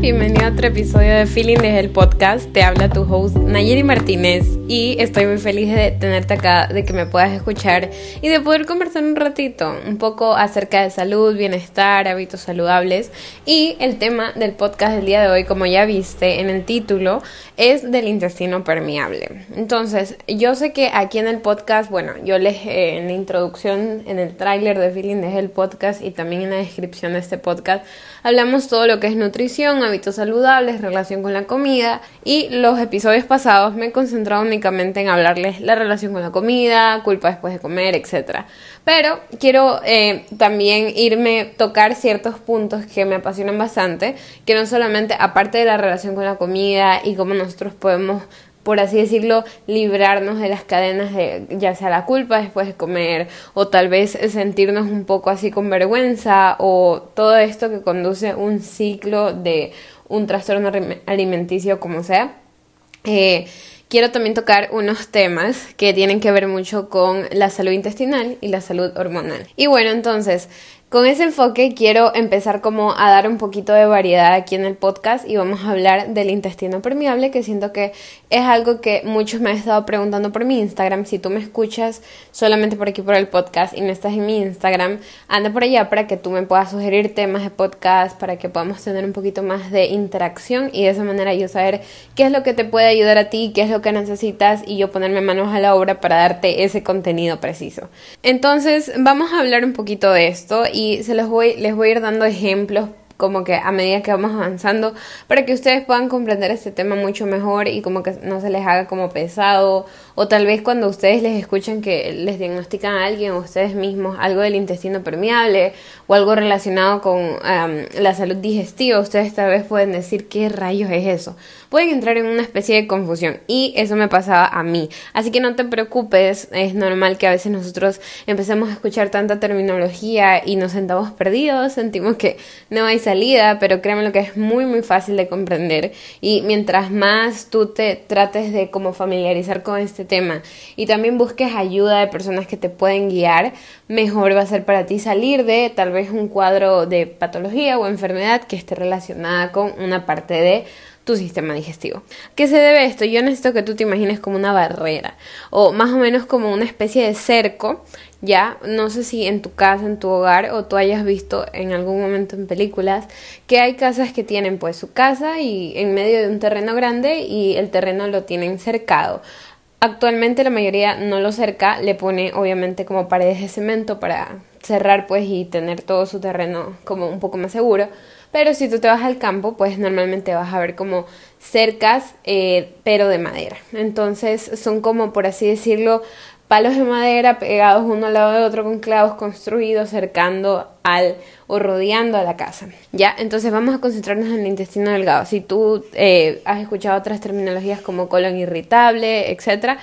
bienvenido a otro episodio de Feeling desde el podcast. Te habla tu host Nayeli Martínez y estoy muy feliz de tenerte acá, de que me puedas escuchar y de poder conversar un ratito, un poco acerca de salud, bienestar, hábitos saludables. Y el tema del podcast del día de hoy, como ya viste en el título, es del intestino permeable. Entonces, yo sé que aquí en el podcast, bueno, yo les eh, en la introducción, en el tráiler de Feeling desde el podcast y también en la descripción de este podcast, hablamos todo lo que es nutrición, hábitos saludables, relación con la comida y los episodios pasados me he concentrado únicamente en hablarles la relación con la comida, culpa después de comer, etc. Pero quiero eh, también irme tocar ciertos puntos que me apasionan bastante, que no solamente aparte de la relación con la comida y cómo nosotros podemos por así decirlo, librarnos de las cadenas de ya sea la culpa después de comer o tal vez sentirnos un poco así con vergüenza o todo esto que conduce un ciclo de un trastorno alimenticio como sea. Eh, quiero también tocar unos temas que tienen que ver mucho con la salud intestinal y la salud hormonal. Y bueno, entonces, con ese enfoque quiero empezar como a dar un poquito de variedad aquí en el podcast y vamos a hablar del intestino permeable que siento que es algo que muchos me han estado preguntando por mi Instagram. Si tú me escuchas solamente por aquí por el podcast y no estás en mi Instagram, anda por allá para que tú me puedas sugerir temas de podcast, para que podamos tener un poquito más de interacción y de esa manera yo saber qué es lo que te puede ayudar a ti, qué es lo que necesitas y yo ponerme manos a la obra para darte ese contenido preciso. Entonces vamos a hablar un poquito de esto se los voy, les voy a ir dando ejemplos como que a medida que vamos avanzando para que ustedes puedan comprender este tema mucho mejor y como que no se les haga como pesado o tal vez cuando ustedes les escuchan que les diagnostican a alguien ustedes mismos algo del intestino permeable o algo relacionado con la salud digestiva, ustedes tal vez pueden decir qué rayos es eso. Pueden entrar en una especie de confusión y eso me pasaba a mí. Así que no te preocupes, es normal que a veces nosotros empecemos a escuchar tanta terminología y nos sentamos perdidos, sentimos que no hay salida, pero créeme lo que es muy muy fácil de comprender y mientras más tú te trates de como familiarizar con este y también busques ayuda de personas que te pueden guiar, mejor va a ser para ti salir de tal vez un cuadro de patología o enfermedad que esté relacionada con una parte de tu sistema digestivo. ¿Qué se debe a esto? Yo necesito que tú te imagines como una barrera o más o menos como una especie de cerco, ya, no sé si en tu casa, en tu hogar o tú hayas visto en algún momento en películas que hay casas que tienen pues su casa y en medio de un terreno grande y el terreno lo tienen cercado. Actualmente la mayoría no lo cerca, le pone obviamente como paredes de cemento para cerrar pues y tener todo su terreno como un poco más seguro. Pero si tú te vas al campo, pues normalmente vas a ver como cercas, eh, pero de madera. Entonces son como, por así decirlo, palos de madera pegados uno al lado de otro con clavos construidos cercando al o rodeando a la casa. Ya, entonces vamos a concentrarnos en el intestino delgado. Si tú eh, has escuchado otras terminologías como colon irritable, etcétera,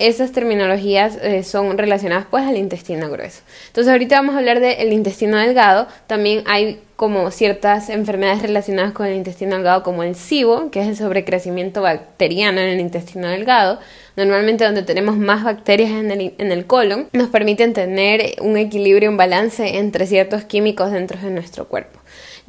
esas terminologías eh, son relacionadas pues al intestino grueso. Entonces ahorita vamos a hablar del intestino delgado. También hay como ciertas enfermedades relacionadas con el intestino delgado como el SIBO, que es el sobrecrecimiento bacteriano en el intestino delgado, normalmente donde tenemos más bacterias en el, en el colon, nos permiten tener un equilibrio, un balance entre ciertos químicos dentro de nuestro cuerpo.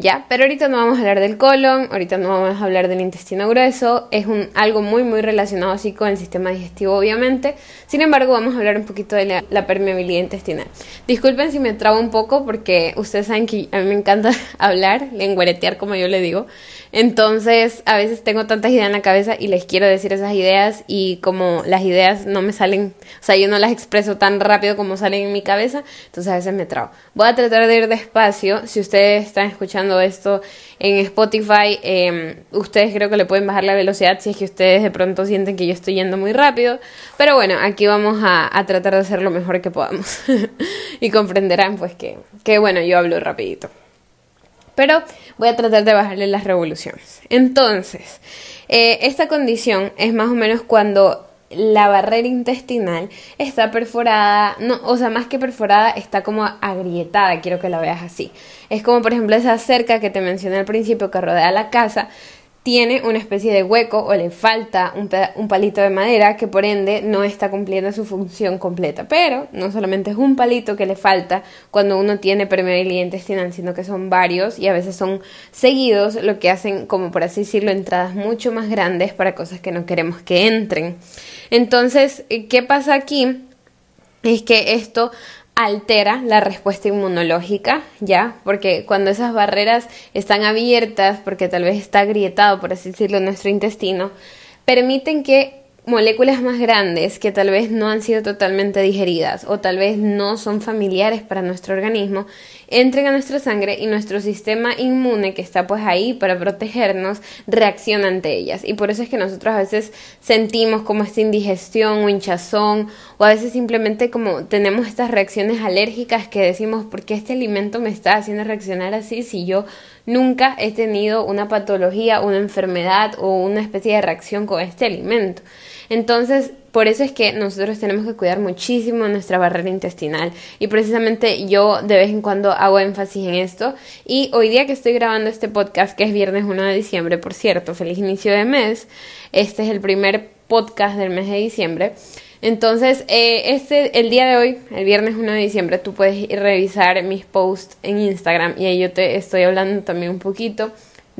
Ya, pero ahorita no vamos a hablar del colon, ahorita no vamos a hablar del intestino grueso, es un, algo muy muy relacionado así con el sistema digestivo obviamente, sin embargo vamos a hablar un poquito de la, la permeabilidad intestinal. Disculpen si me trabo un poco porque ustedes saben que a mí me encanta hablar, lengüeretear como yo le digo, entonces, a veces tengo tantas ideas en la cabeza y les quiero decir esas ideas y como las ideas no me salen, o sea, yo no las expreso tan rápido como salen en mi cabeza, entonces a veces me trabo. Voy a tratar de ir despacio. Si ustedes están escuchando esto en Spotify, em, ustedes creo que le pueden bajar la velocidad si es que ustedes de pronto sienten que yo estoy yendo muy rápido. Pero bueno, aquí vamos a, tratar de hacer lo mejor que podamos. y comprenderán pues que, que bueno, yo hablo rapidito pero voy a tratar de bajarle las revoluciones. Entonces, eh, esta condición es más o menos cuando la barrera intestinal está perforada, no, o sea, más que perforada, está como agrietada, quiero que la veas así. Es como, por ejemplo, esa cerca que te mencioné al principio que rodea la casa, tiene una especie de hueco o le falta un, palito de madera que por ende no está cumpliendo su función completa. Pero no solamente es un palito que le falta cuando uno tiene permeabilidad intestinal, sino que son varios y a veces son seguidos, lo que hacen, como por así decirlo, entradas mucho más grandes para cosas que no queremos que entren. Entonces, ¿qué pasa aquí? Es que esto altera la respuesta inmunológica, ¿ya? Porque cuando esas barreras están abiertas, porque tal vez está agrietado, por así decirlo, nuestro intestino, permiten que moléculas más grandes que tal vez no han sido totalmente digeridas o tal vez no son familiares para nuestro organismo entren a nuestra sangre y nuestro sistema inmune que está pues ahí para protegernos reacciona ante ellas y por eso es que nosotros a veces sentimos como esta indigestión o hinchazón o a veces simplemente como tenemos estas reacciones alérgicas que decimos ¿por qué este alimento me está haciendo reaccionar así si yo nunca he tenido una patología, una enfermedad o una especie de reacción con este alimento. Entonces, por eso es que nosotros tenemos que cuidar muchísimo nuestra barrera intestinal. Y precisamente yo de vez en cuando hago énfasis en esto. Y hoy día que estoy grabando este podcast, que es viernes 1 de diciembre, por cierto, feliz inicio de mes, este es el primer podcast del mes de diciembre. Entonces, eh, este, el día de hoy, el viernes 1 de diciembre, tú puedes ir revisar mis posts en Instagram. Y ahí yo te estoy hablando también un poquito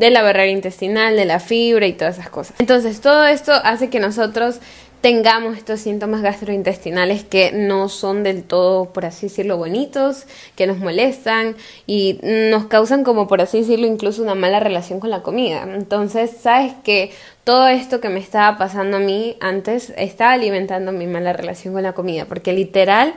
de la barrera intestinal, de la fibra y todas esas cosas. Entonces, todo esto hace que nosotros tengamos estos síntomas gastrointestinales que no son del todo, por así decirlo, bonitos, que nos molestan y nos causan como, por así decirlo, incluso una mala relación con la comida. Entonces, sabes que todo esto que me estaba pasando a mí antes estaba alimentando mi mala relación con la comida, porque literal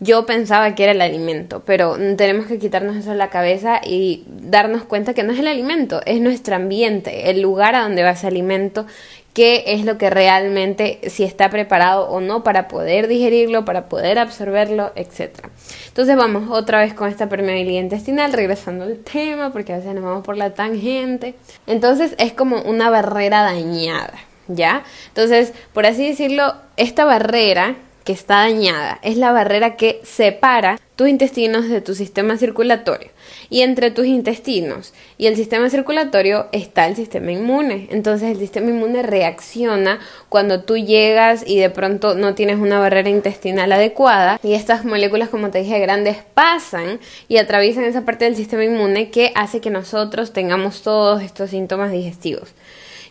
yo pensaba que era el alimento, pero tenemos que quitarnos eso de la cabeza y darnos cuenta que no es el alimento, es nuestro ambiente, el lugar a donde va ese alimento, qué es lo que realmente, si está preparado o no para poder digerirlo, para poder absorberlo, etc. Entonces vamos otra vez con esta permeabilidad intestinal, regresando al tema, porque a veces nos vamos por la tangente. Entonces es como una barrera dañada, ¿ya? Entonces, por así decirlo, esta barrera que está dañada. Es la barrera que separa tus intestinos de tu sistema circulatorio. Y entre tus intestinos y el sistema circulatorio está el sistema inmune. Entonces el sistema inmune reacciona cuando tú llegas y de pronto no tienes una barrera intestinal adecuada y estas moléculas, como te dije, grandes pasan y atraviesan esa parte del sistema inmune que hace que nosotros tengamos todos estos síntomas digestivos.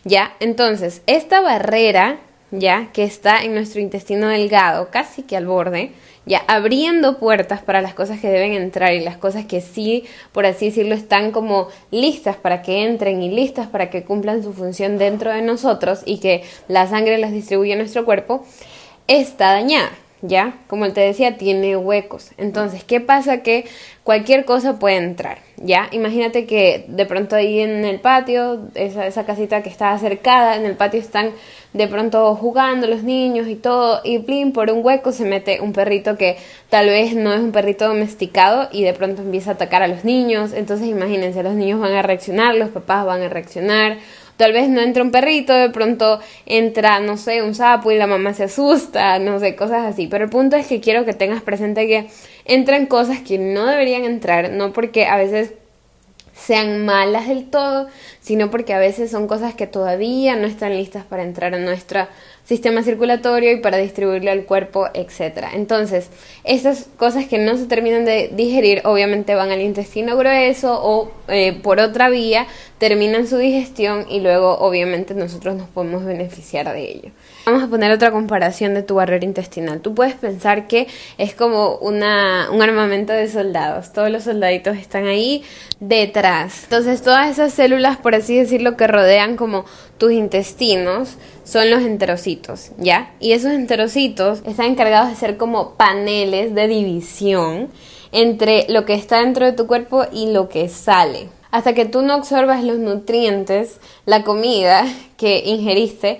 Ya, entonces, esta barrera ya que está en nuestro intestino delgado, casi que al borde, ya abriendo puertas para las cosas que deben entrar y las cosas que sí, por así decirlo, están como listas para que entren y listas para que cumplan su función dentro de nosotros y que la sangre las distribuya a nuestro cuerpo, está dañada. ¿Ya? Como te decía, tiene huecos. Entonces, ¿qué pasa? Que cualquier cosa puede entrar, ¿ya? Imagínate que de pronto ahí en el patio, esa, esa casita que está acercada, en el patio están de pronto jugando los niños y todo, y plin, por un hueco se mete un perrito que tal vez no es un perrito domesticado y de pronto empieza a atacar a los niños. Entonces, imagínense, los niños van a reaccionar, los papás van a reaccionar Tal vez no entra un perrito, de pronto entra, no sé, un sapo y la mamá se asusta, no sé, cosas así. Pero el punto es que quiero que tengas presente que entran cosas que no deberían entrar, no porque a veces sean malas del todo, sino porque a veces son cosas que todavía no están listas para entrar en nuestra sistema circulatorio y para distribuirle al cuerpo, etc. Entonces, esas cosas que no se terminan de digerir obviamente van al intestino grueso o eh, por otra vía terminan su digestión y luego obviamente nosotros nos podemos beneficiar de ello. Vamos a poner otra comparación de tu barrera intestinal. Tú puedes pensar que es como una, un armamento de soldados. Todos los soldaditos están ahí detrás. Entonces todas esas células, por así decirlo, que rodean como tus intestinos, son los enterocitos, ¿ya? Y esos enterocitos están encargados de ser como paneles de división entre lo que está dentro de tu cuerpo y lo que sale. Hasta que tú no absorbas los nutrientes, la comida que ingeriste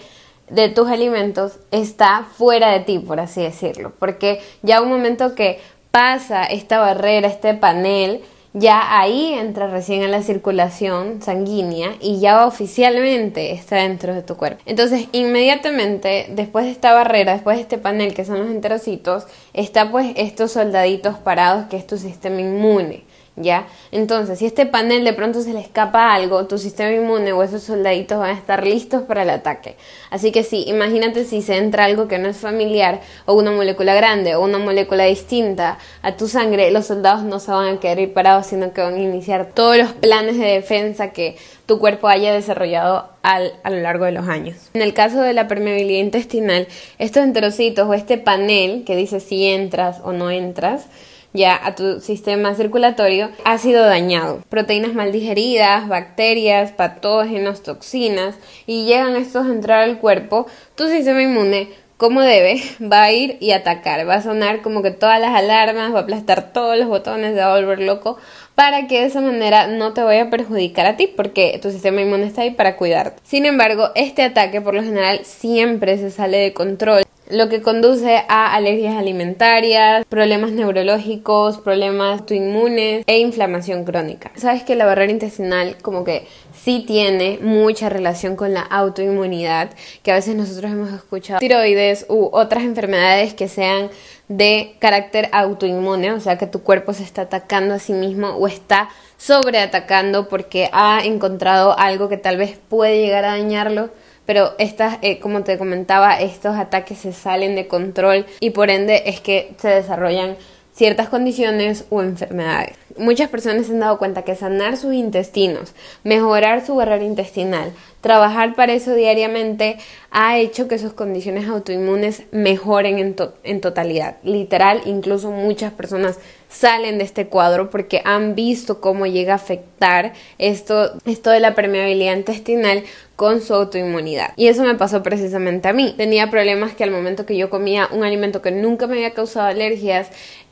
de tus alimentos está fuera de ti, por así decirlo. Porque ya un momento que pasa esta barrera, este panel, ya ahí entra recién en la circulación sanguínea y ya oficialmente está dentro de tu cuerpo. Entonces, inmediatamente después de esta barrera, después de este panel que son los enterocitos, está pues estos soldaditos parados que es tu sistema inmune. ¿Ya? Entonces, si este panel de pronto se le escapa algo, tu sistema inmune o esos soldaditos van a estar listos para el ataque. Así que sí, imagínate si se entra algo que no es familiar o una molécula grande o una molécula distinta a tu sangre, los soldados no se van a quedar ir parados, sino que van a iniciar todos los planes de defensa que tu cuerpo haya desarrollado a lo largo de los años. En el caso de la permeabilidad intestinal, estos enterocitos o este panel que dice si entras o no entras, ya a tu sistema circulatorio ha sido dañado. Proteínas mal digeridas, bacterias, patógenos, toxinas y llegan estos a entrar al cuerpo, tu sistema inmune como debe, va a ir y atacar, va a sonar como que todas las alarmas, va a aplastar todos los botones, se va a volver loco para que de esa manera no te vaya a perjudicar a ti porque tu sistema inmune está ahí para cuidarte. Sin embargo, este ataque por lo general siempre se sale de control lo que conduce a alergias alimentarias, problemas neurológicos, problemas autoinmunes e inflamación crónica. Sabes que la barrera intestinal como que sí tiene mucha relación con la autoinmunidad, que a veces nosotros hemos escuchado tiroides u otras enfermedades que sean de carácter autoinmune, o sea que tu cuerpo se está atacando a sí mismo o está sobreatacando porque ha encontrado algo que tal vez puede llegar a dañarlo pero estas, eh, como te comentaba, estos ataques se salen de control y por ende es que se desarrollan ciertas condiciones o enfermedades. Muchas personas se han dado cuenta que sanar sus intestinos, mejorar su barrera intestinal, trabajar para eso diariamente ha hecho que sus condiciones autoinmunes mejoren en, en, totalidad. Literal, incluso muchas personas salen de este cuadro porque han visto cómo llega a afectar esto, esto de la permeabilidad intestinal con su autoinmunidad. Y eso me pasó precisamente a mí. Tenía problemas que al momento que yo comía un alimento que nunca me había causado alergias,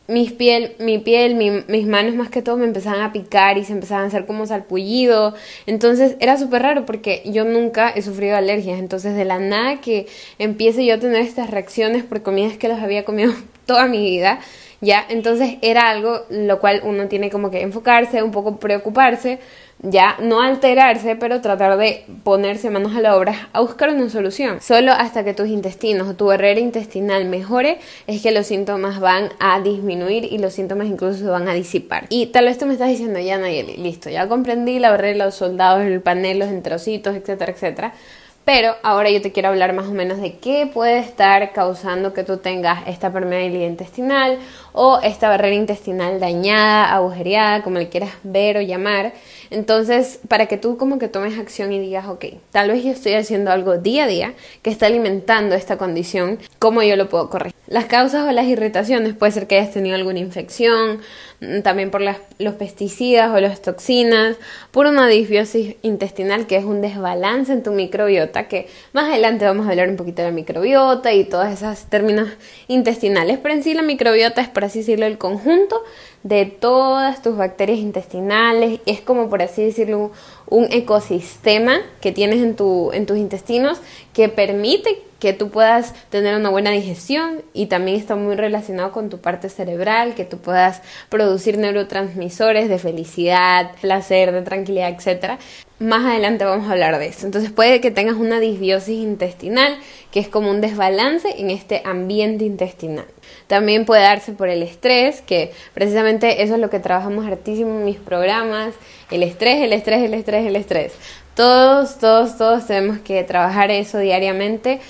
mis piel, mi piel, mis manos más que todo me empezaban a picar y se empezaban a hacer como salpullido. Entonces era súper raro porque yo nunca he sufrido alergias. Entonces de la nada que empiece yo a tener estas reacciones por comidas que los había comido toda mi vida, ya, entonces era algo lo cual uno tiene como que enfocarse, un poco preocuparse ya no alterarse, pero tratar de ponerse manos a la obra a buscar una solución. Solo hasta que tus intestinos o tu barrera intestinal mejore es que los síntomas van a disminuir y los síntomas incluso van a disipar. Y tal vez tú me estás diciendo, ya Nayeli, listo, ya comprendí la barrera, los soldados, el panel, los enterocitos, etcétera, etcétera. Pero ahora yo te quiero hablar más o menos de qué puede estar causando que tú tengas esta permeabilidad intestinal o esta barrera intestinal dañada, agujereada, como le quieras ver o llamar. Entonces, para que tú como que tomes acción y digas, ok, tal vez yo estoy haciendo algo día a día que está alimentando esta condición, ¿cómo yo lo puedo corregir? Las causas o las irritaciones puede ser que hayas tenido alguna infección, mm, también por los pesticidas o las toxinas, por una disbiosis intestinal que es un desbalance en tu microbiota, que más adelante vamos a hablar un poquito de la microbiota y todos esos términos intestinales, pero en sí la microbiota es, por así decirlo, el conjunto de todas tus bacterias intestinales, es como por así decirlo un ecosistema que tienes en, tu, en tus intestinos que permite que tú puedas tener una buena digestión y también está muy relacionado con tu parte cerebral, que tú puedas producir neurotransmisores de felicidad, placer, de tranquilidad, etc. Más adelante vamos a hablar de eso. Entonces puede que tengas una disbiosis intestinal, que es como un desbalance en este ambiente intestinal. También puede darse por el estrés, que precisamente eso es lo que trabajamos hartísimo en mis programas, el estrés, el estrés, el estrés, el estrés. Todos, todos, todos tenemos que trabajar eso diariamente.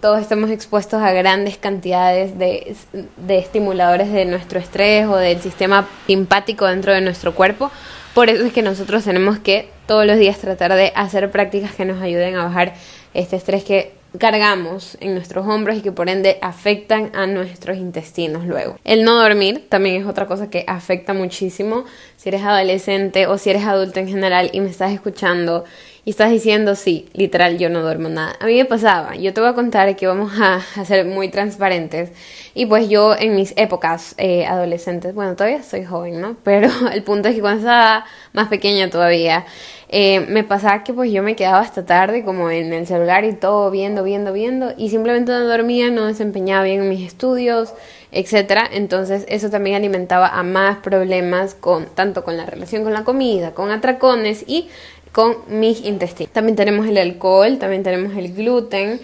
Todos estamos expuestos a grandes cantidades de, de estimuladores de nuestro estrés o del sistema simpático dentro de nuestro cuerpo. Por eso es que nosotros tenemos que todos los días tratar de hacer prácticas que nos ayuden a bajar este estrés que cargamos en nuestros hombros y que por ende afectan a nuestros intestinos luego. El no dormir también es otra cosa que afecta muchísimo si eres adolescente o si eres adulto en general y me estás escuchando y estás diciendo, sí, literal, yo no duermo nada. A mí me pasaba, yo te voy a contar que vamos a, ser muy transparentes. Y pues yo en mis épocas eh, adolescentes, bueno, todavía soy joven, ¿no? Pero el punto es que cuando estaba más pequeña todavía, eh, me pasaba que pues yo me quedaba hasta tarde como en el celular y todo viendo, viendo, viendo y simplemente no dormía, no desempeñaba bien mis estudios, etcétera. Entonces eso también alimentaba a más problemas con tanto con la relación con la comida, con atracones y con mis intestinos. También tenemos el alcohol, también tenemos el gluten.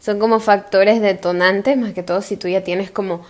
Son como factores detonantes, más que todo si tú ya tienes como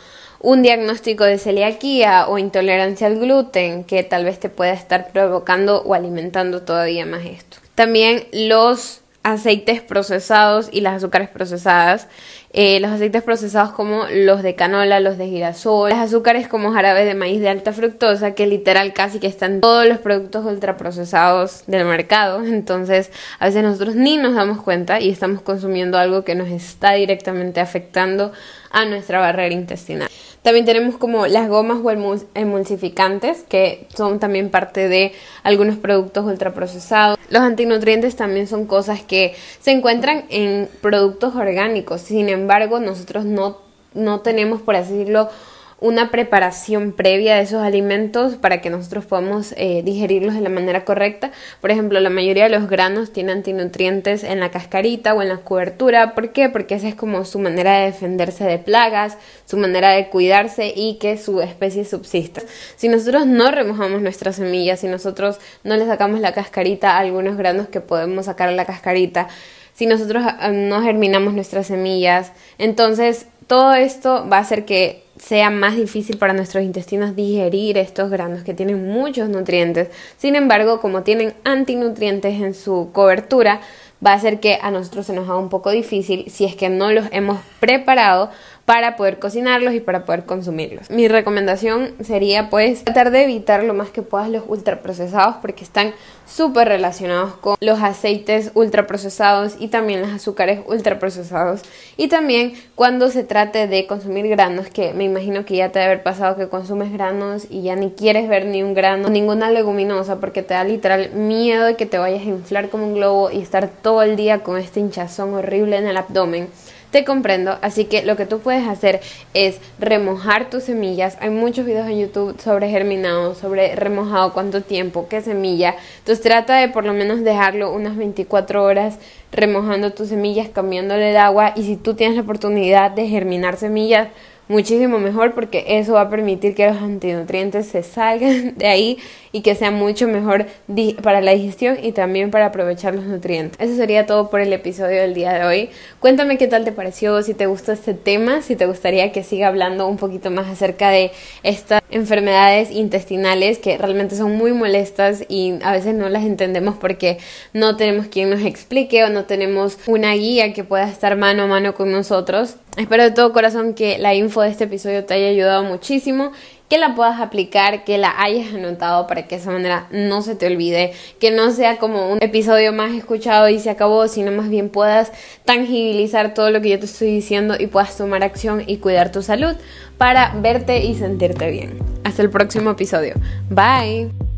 un diagnóstico de celiaquía o intolerancia al gluten que tal vez te pueda estar provocando o alimentando todavía más esto. También los aceites procesados y las azúcares procesadas. Eh, los aceites procesados como los de canola, los de girasol, las azúcares como jarabe de maíz de alta fructosa, que literal casi que están todos los productos ultraprocesados del mercado. Entonces, a veces nosotros ni nos damos cuenta y estamos consumiendo algo que nos está directamente afectando a nuestra barrera intestinal. También tenemos como las gomas o emulsificantes, que son también parte de algunos productos ultraprocesados. Los antinutrientes también son cosas que se encuentran en productos orgánicos. Sin embargo, nosotros no, no tenemos, por así decirlo, una preparación previa de esos alimentos para que nosotros podamos eh, digerirlos de la manera correcta. Por ejemplo, la mayoría de los granos tienen antinutrientes en la cascarita o en la cobertura. ¿Por qué? Porque esa es como su manera de defenderse de plagas, su manera de cuidarse y que su especie subsista. Si nosotros no remojamos nuestras semillas, si nosotros no le sacamos la cascarita a algunos granos que podemos sacar la cascarita, si nosotros ah, no germinamos nuestras semillas, entonces todo esto va a hacer que sea más difícil para nuestros intestinos digerir estos granos que tienen muchos nutrientes. Sin embargo, como tienen antinutrientes en su cobertura, va a hacer que a nosotros se nos haga un poco difícil si es que no los hemos preparado para poder cocinarlos y para poder consumirlos. Mi recomendación sería pues tratar de evitar lo más que puedas los ultraprocesados porque están súper relacionados con los aceites ultraprocesados y también los azúcares ultraprocesados y también cuando se trate de consumir granos que me imagino que ya te debe haber pasado que consumes granos y ya ni quieres ver ni un grano ninguna leguminosa porque te da literal miedo de que te vayas a inflar como un globo y estar todo el día con este hinchazón horrible en el abdomen te comprendo, así que lo que tú puedes hacer es remojar tus semillas. Hay muchos videos en YouTube sobre germinado, sobre remojado, cuánto tiempo, qué semilla. Entonces trata de por lo menos dejarlo unas 24 horas remojando tus semillas, cambiándole el agua y si tú tienes la oportunidad de germinar semillas, muchísimo mejor porque eso va a permitir que los antinutrientes se salgan de ahí y que sea mucho mejor para la digestión y también para aprovechar los nutrientes. Eso sería todo por el episodio del día de hoy. Cuéntame qué tal te pareció, si te gustó este tema, si te gustaría que siga hablando un poquito más acerca de estas enfermedades intestinales que realmente son muy molestas y a veces no las entendemos porque no tenemos quien nos explique o no tenemos una guía que pueda estar mano a mano con nosotros. Espero de todo corazón que la info de este episodio te haya ayudado muchísimo que la puedas aplicar, que la hayas anotado para que de esa manera no se te olvide, que no sea como un episodio más escuchado y se acabó, sino más bien puedas tangibilizar todo lo que yo te estoy diciendo y puedas tomar acción y cuidar tu salud para verte y sentirte bien. Hasta el próximo episodio. Bye.